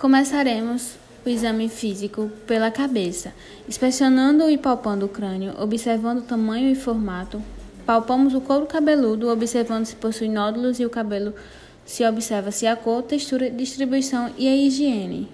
Começaremos o exame físico pela cabeça, inspecionando e palpando o crânio, observando o tamanho e formato. Palpamos o couro cabeludo, observando se possui nódulos e o cabelo se observa se a cor, textura, distribuição e a higiene.